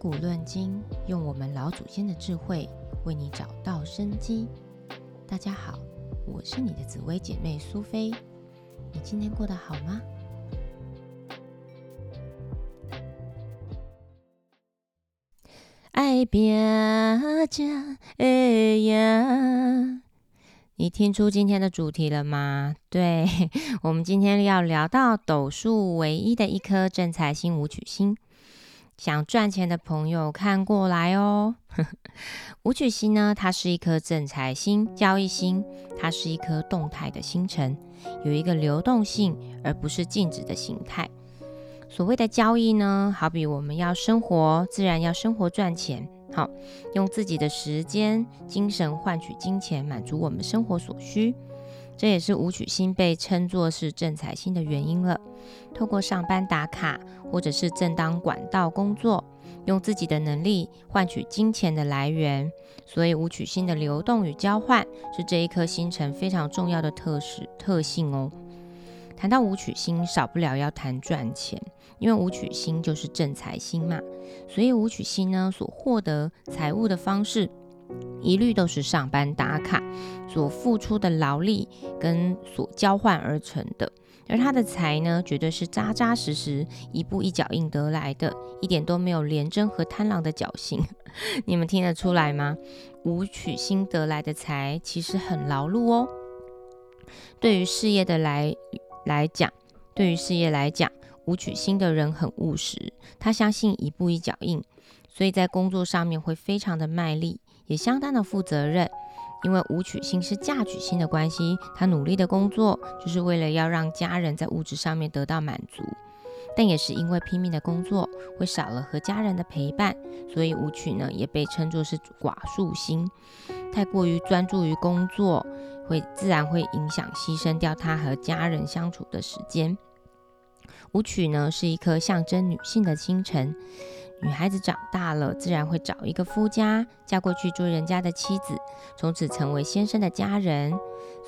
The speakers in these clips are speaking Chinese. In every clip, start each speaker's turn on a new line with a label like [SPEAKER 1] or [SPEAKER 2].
[SPEAKER 1] 古论今，用我们老祖先的智慧为你找到生机。大家好，我是你的紫薇姐妹苏菲。你今天过得好吗？爱变家哎呀！你听出今天的主题了吗？对 我们今天要聊到斗数唯一的一颗正财星武曲星。想赚钱的朋友看过来哦。武曲星呢，它是一颗正财星、交易星，它是一颗动态的星辰，有一个流动性，而不是静止的形态。所谓的交易呢，好比我们要生活，自然要生活赚钱，好用自己的时间、精神换取金钱，满足我们生活所需。这也是武曲星被称作是正财星的原因了。透过上班打卡，或者是正当管道工作，用自己的能力换取金钱的来源。所以武曲星的流动与交换是这一颗星辰非常重要的特质特性哦。谈到武曲星，少不了要谈赚钱，因为武曲星就是正财星嘛。所以武曲星呢，所获得财物的方式。一律都是上班打卡所付出的劳力跟所交换而成的，而他的财呢，绝对是扎扎实实、一步一脚印得来的，一点都没有廉贞和贪狼的侥幸。你们听得出来吗？武曲星得来的财其实很劳碌哦。对于事业的来来讲，对于事业来讲，武曲星的人很务实，他相信一步一脚印，所以在工作上面会非常的卖力。也相当的负责任，因为武曲星是嫁娶星的关系，他努力的工作就是为了要让家人在物质上面得到满足，但也是因为拼命的工作会少了和家人的陪伴，所以武曲呢也被称作是寡宿星，太过于专注于工作，会自然会影响牺牲掉他和家人相处的时间。武曲呢是一颗象征女性的星辰。女孩子长大了，自然会找一个夫家，嫁过去做人家的妻子，从此成为先生的家人。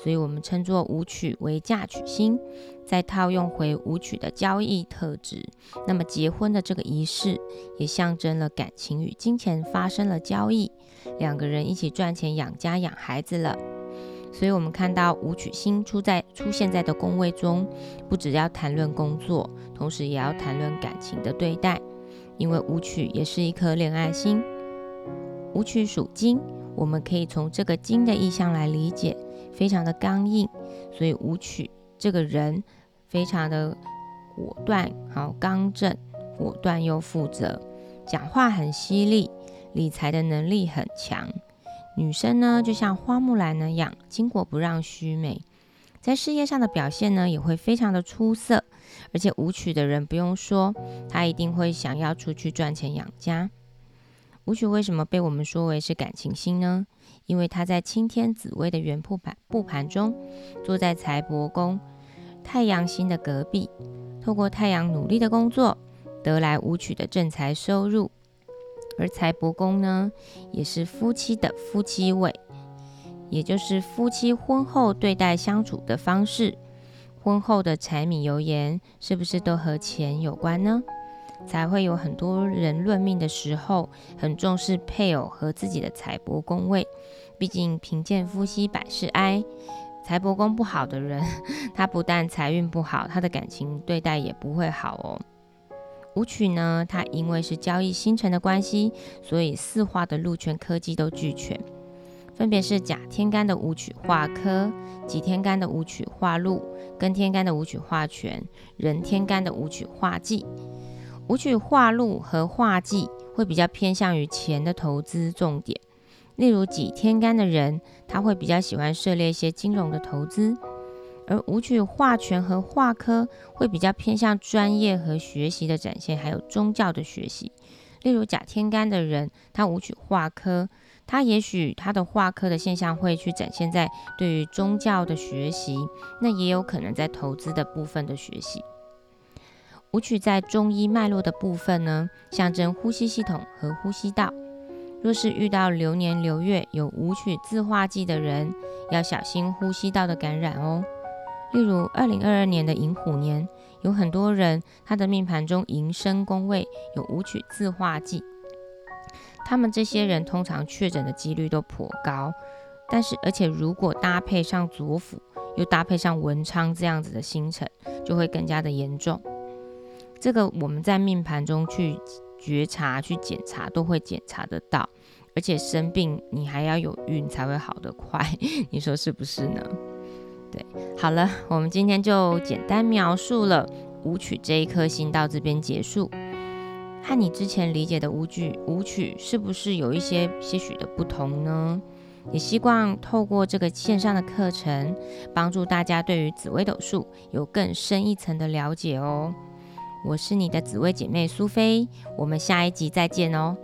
[SPEAKER 1] 所以，我们称作舞曲为嫁娶星。再套用回舞曲的交易特质，那么结婚的这个仪式，也象征了感情与金钱发生了交易，两个人一起赚钱养家养孩子了。所以，我们看到舞曲星出在出现在的宫位中，不只要谈论工作，同时也要谈论感情的对待。因为舞曲也是一颗恋爱星，舞曲属金，我们可以从这个金的意象来理解，非常的刚硬，所以舞曲这个人非常的果断，好刚正，果断又负责，讲话很犀利，理财的能力很强。女生呢，就像花木兰那样，巾帼不让须眉，在事业上的表现呢，也会非常的出色。而且舞曲的人不用说，他一定会想要出去赚钱养家。舞曲为什么被我们说为是感情星呢？因为他在青天紫薇的原铺盘布盘中，坐在财帛宫太阳星的隔壁，透过太阳努力的工作，得来舞曲的正财收入。而财帛宫呢，也是夫妻的夫妻位，也就是夫妻婚后对待相处的方式。婚后的柴米油盐是不是都和钱有关呢？才会有很多人论命的时候很重视配偶和自己的财帛宫位。毕竟贫贱夫妻百事哀，财帛宫不好的人，他不但财运不好，他的感情对待也不会好哦。舞曲呢，它因为是交易星辰的关系，所以四化的禄权科技都俱全。分别是甲天干的武曲化科、己天干的武曲化禄、庚天干的武曲化权、壬天干的武曲化忌。武曲化禄和化忌会比较偏向于钱的投资重点，例如己天干的人，他会比较喜欢涉猎一些金融的投资；而武曲化权和化科会比较偏向专业和学习的展现，还有宗教的学习。例如甲天干的人，他武曲化科。他也许他的画科的现象会去展现在对于宗教的学习，那也有可能在投资的部分的学习。舞曲在中医脉络的部分呢，象征呼吸系统和呼吸道。若是遇到流年流月有舞曲自化忌的人，要小心呼吸道的感染哦。例如二零二二年的寅虎年，有很多人他的命盘中寅申宫位有舞曲自化忌。他们这些人通常确诊的几率都颇高。但是，而且如果搭配上左辅，又搭配上文昌这样子的星辰，就会更加的严重。这个我们在命盘中去觉察、去检查，都会检查得到。而且生病，你还要有运才会好得快，你说是不是呢？对，好了，我们今天就简单描述了舞曲这一颗星，到这边结束。和你之前理解的舞剧，舞曲是不是有一些些许的不同呢？也希望透过这个线上的课程，帮助大家对于紫微斗数有更深一层的了解哦。我是你的紫薇姐妹苏菲，我们下一集再见哦。